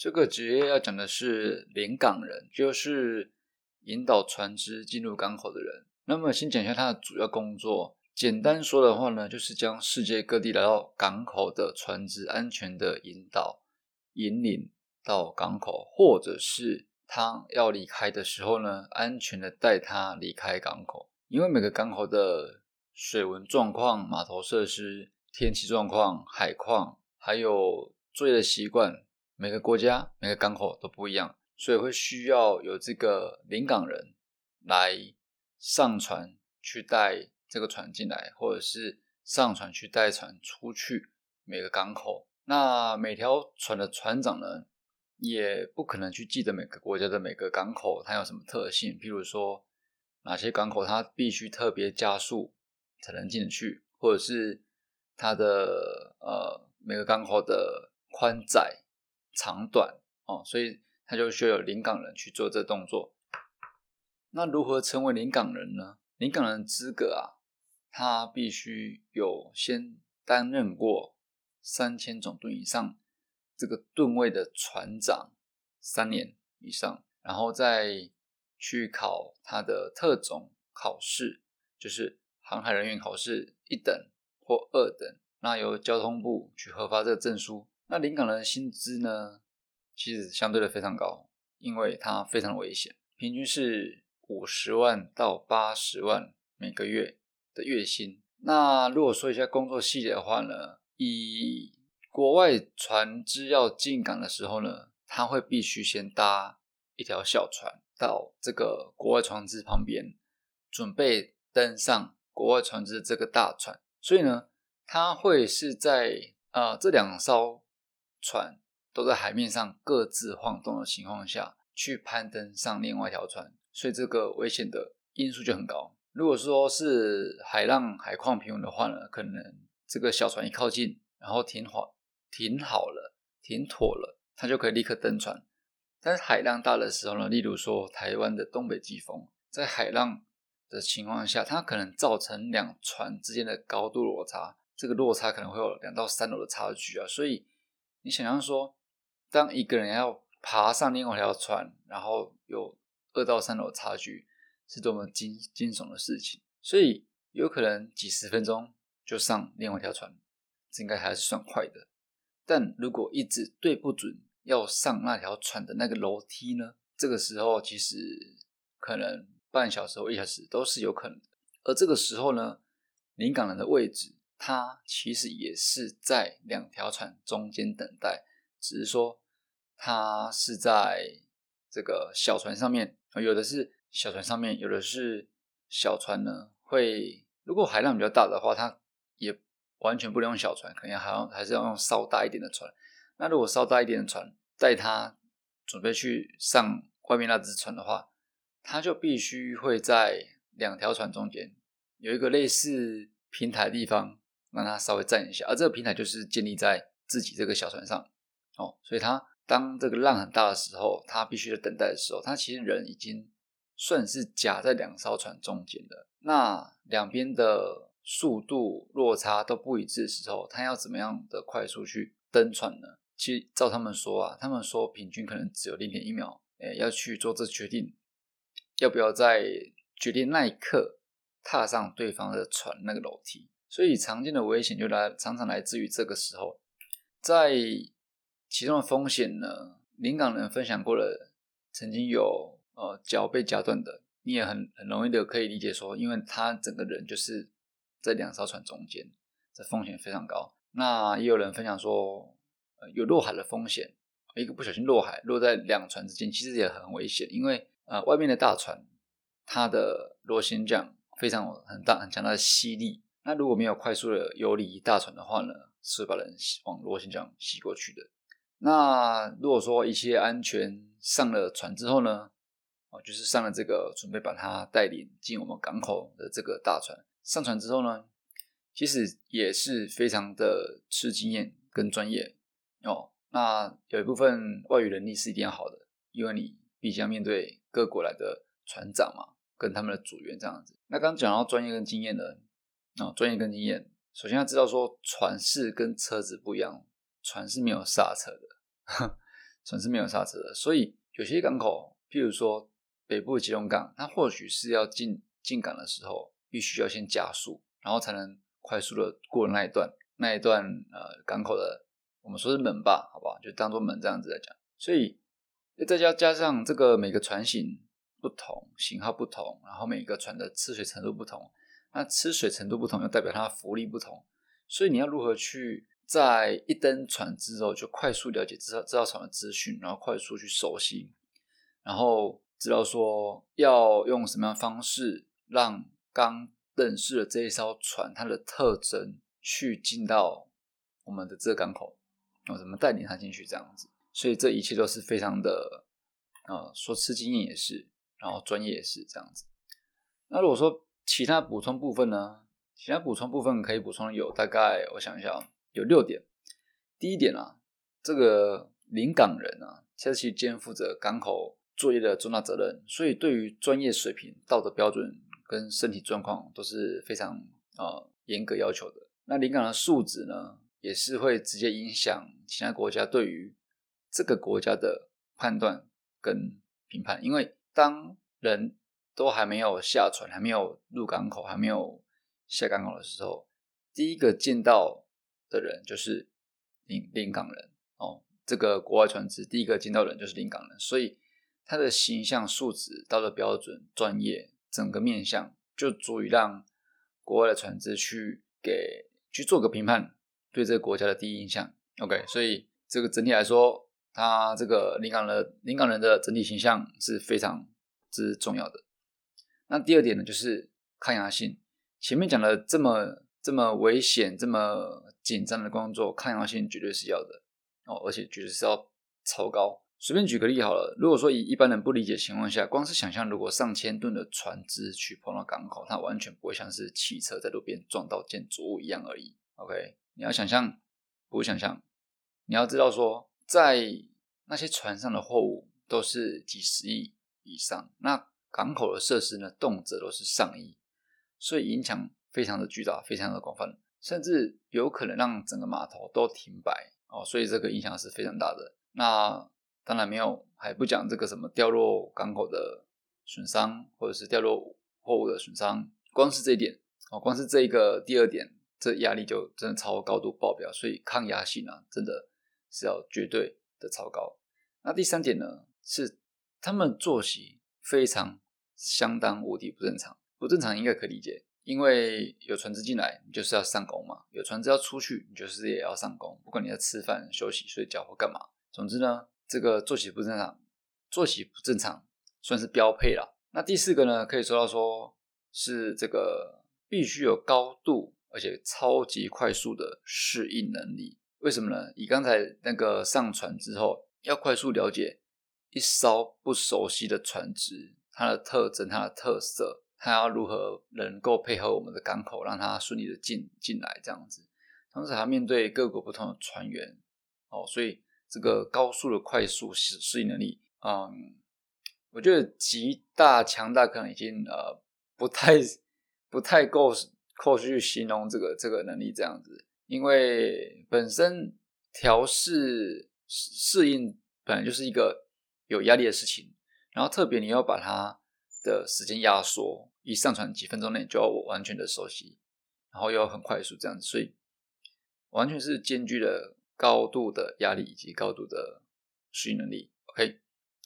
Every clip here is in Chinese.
这个职业要讲的是临港人，就是引导船只进入港口的人。那么先讲一下他的主要工作。简单说的话呢，就是将世界各地来到港口的船只安全的引导、引领到港口，或者是他要离开的时候呢，安全的带他离开港口。因为每个港口的水文状况、码头设施、天气状况、海况，还有作业的习惯，每个国家、每个港口都不一样，所以会需要有这个临港人来上船去带。这个船进来，或者是上船去带船出去每个港口。那每条船的船长呢，也不可能去记得每个国家的每个港口它有什么特性。譬如说，哪些港口它必须特别加速才能进去，或者是它的呃每个港口的宽窄长短哦，所以他就需要有临港人去做这动作。那如何成为临港人呢？临港人资格啊？他必须有先担任过三千总吨以上这个吨位的船长三年以上，然后再去考他的特种考试，就是航海人员考试一等或二等，那由交通部去核发这个证书。那临港的薪资呢，其实相对的非常高，因为它非常危险，平均是五十万到八十万每个月。的月薪。那如果说一下工作细节的话呢，以国外船只要进港的时候呢，他会必须先搭一条小船到这个国外船只旁边，准备登上国外船只这个大船。所以呢，他会是在呃这两艘船都在海面上各自晃动的情况下去攀登上另外一条船，所以这个危险的因素就很高。如果说是海浪海况平稳的话呢，可能这个小船一靠近，然后停好停好了，停妥了，它就可以立刻登船。但是海浪大的时候呢，例如说台湾的东北季风，在海浪的情况下，它可能造成两船之间的高度落差，这个落差可能会有两到三楼的差距啊。所以你想象说，当一个人要爬上另外一条船，然后有二到三楼差距。是多么惊惊悚的事情，所以有可能几十分钟就上另外一条船，这应该还是算快的。但如果一直对不准要上那条船的那个楼梯呢？这个时候其实可能半小时或一小时都是有可能的。而这个时候呢，临港人的位置，他其实也是在两条船中间等待，只是说他是在这个小船上面，有的是。小船上面有的是小船呢，会如果海浪比较大的话，它也完全不能用小船，可能还要还是要用稍大一点的船。那如果稍大一点的船带他准备去上外面那只船的话，他就必须会在两条船中间有一个类似平台的地方，让它稍微站一下。而这个平台就是建立在自己这个小船上哦，所以它当这个浪很大的时候，它必须在等待的时候，它其实人已经。算是夹在两艘船中间的，那两边的速度落差都不一致的时候，他要怎么样的快速去登船呢？其实照他们说啊，他们说平均可能只有零点一秒，诶，要去做这决定，要不要在决定那一刻踏上对方的船那个楼梯。所以常见的危险就来常常来自于这个时候，在其中的风险呢，临港人分享过了，曾经有。呃，脚被夹断的，你也很很容易的可以理解说，因为他整个人就是在两艘船中间，这风险非常高。那也有人分享说，呃，有落海的风险，一个不小心落海，落在两船之间，其实也很危险，因为呃，外面的大船它的螺旋桨非常很大很强大的吸力，那如果没有快速的游离大船的话呢，是把人往螺旋桨吸过去的。那如果说一切安全上了船之后呢？哦，就是上了这个准备把它带领进我们港口的这个大船，上船之后呢，其实也是非常的吃经验跟专业哦。那有一部分外语能力是一定要好的，因为你必将面对各国来的船长嘛，跟他们的组员这样子。那刚讲到专业跟经验呢哦，专业跟经验，首先要知道说船是跟车子不一样，船是没有刹车的，船是没有刹车的。所以有些港口，譬如说北部的基隆港，它或许是要进进港的时候，必须要先加速，然后才能快速的过那一段那一段呃港口的，我们说是门吧，好不好？就当做门这样子来讲。所以再加加上这个每个船型不同，型号不同，然后每个船的吃水程度不同。那吃水程度不同，又代表它浮力不同，所以你要如何去在一登船之后就快速了解知道知道船的资讯，然后快速去熟悉，然后知道说要用什么样的方式让刚认识的这一艘船它的特征去进到我们的这个港口，我怎么带领它进去这样子，所以这一切都是非常的，呃，说吃经验也是，然后专业也是这样子。那如果说，其他补充部分呢？其他补充部分可以补充有大概，我想一下，有六点。第一点啊，这个临港人啊，其实肩负着港口作业的重大责任，所以对于专业水平、道德标准跟身体状况都是非常啊严格要求的。那临港的素质呢，也是会直接影响其他国家对于这个国家的判断跟评判，因为当人。都还没有下船，还没有入港口，还没有下港口的时候，第一个见到的人就是临临港人哦。这个国外船只第一个见到的人就是临港人，所以他的形象素质、道德标准、专业整个面相，就足以让国外的船只去给去做个评判，对这个国家的第一印象。OK，所以这个整体来说，他这个临港人临港人的整体形象是非常之重要的。那第二点呢，就是抗压性。前面讲的这么这么危险、这么紧张的工作，抗压性绝对是要的哦，而且绝对是要超高。随便举个例好了，如果说以一般人不理解情况下，光是想象如果上千吨的船只去碰到港口，它完全不会像是汽车在路边撞到建筑物一样而已。OK，你要想象，不会想象，你要知道说，在那些船上的货物都是几十亿以上，那。港口的设施呢，动辄都是上亿，所以影响非常的巨大，非常的广泛，甚至有可能让整个码头都停摆哦，所以这个影响是非常大的。那当然没有，还不讲这个什么掉落港口的损伤，或者是掉落货物的损伤，光是这一点哦，光是这一个第二点，这压力就真的超高度爆表，所以抗压性啊，真的是要绝对的超高。那第三点呢，是他们作息。非常相当无敌不正常，不正常应该可以理解，因为有船只进来，你就是要上工嘛；有船只要出去，你就是也要上工，不管你在吃饭、休息、睡觉或干嘛。总之呢，这个作息不正常，作息不正常算是标配了。那第四个呢，可以说到说是这个必须有高度而且超级快速的适应能力。为什么呢？以刚才那个上船之后要快速了解。一艘不熟悉的船只，它的特征、它的特色，它要如何能够配合我们的港口，让它顺利的进进来这样子。同时还面对各国不同的船员，哦，所以这个高速的快速适适应能力，嗯，我觉得极大强大可能已经呃不太不太够够去形容这个这个能力这样子，因为本身调试适应本来就是一个。有压力的事情，然后特别你要把它的时间压缩，一上传几分钟内就要我完全的熟悉，然后又要很快速这样子，所以完全是兼具了高度的压力以及高度的适应能力。OK，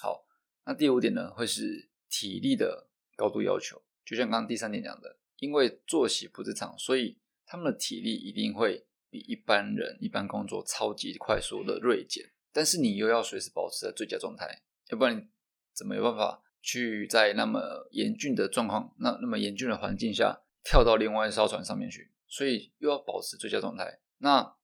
好，那第五点呢，会是体力的高度要求，就像刚刚第三点讲的，因为作息不正常，所以他们的体力一定会比一般人一般工作超级快速的锐减，但是你又要随时保持在最佳状态。要不然怎么有办法去在那么严峻的状况、那那么严峻的环境下跳到另外一艘船上面去？所以又要保持最佳状态，那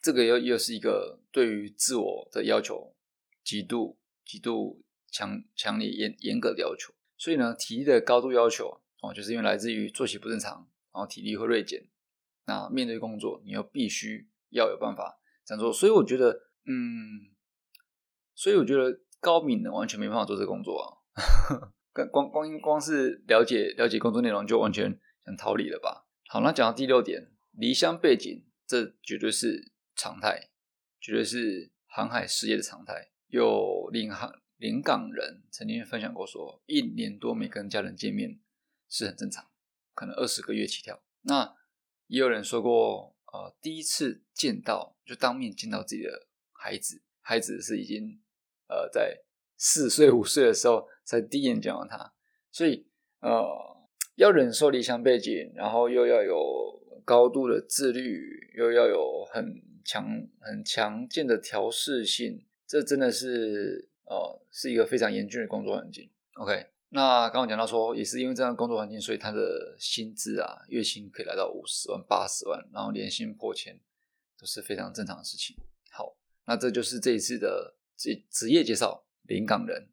这个又又是一个对于自我的要求极度、极度强、强烈、严严格的要求。所以呢，体力的高度要求哦，就是因为来自于作息不正常，然后体力会锐减。那面对工作，你又必须要有办法这样做。所以我觉得，嗯，所以我觉得。高敏的，完全没办法做这个工作啊！光光光是了解了解工作内容，就完全想逃离了吧？好，那讲到第六点，离乡背景，这绝对是常态，绝对是航海事业的常态。有领航临港人曾经分享过说，一年多没跟家人见面是很正常，可能二十个月起跳。那也有人说过，呃，第一次见到就当面见到自己的孩子，孩子是已经呃在四岁五岁的时候才第一眼见到他，所以呃要忍受离乡背景，然后又要有高度的自律，又要有很强很强健的调试性，这真的是呃是一个非常严峻的工作环境。OK。那刚刚讲到说，也是因为这样的工作环境，所以他的薪资啊，月薪可以来到五十万、八十万，然后年薪破千，都是非常正常的事情。好，那这就是这一次的职职业介绍——临港人。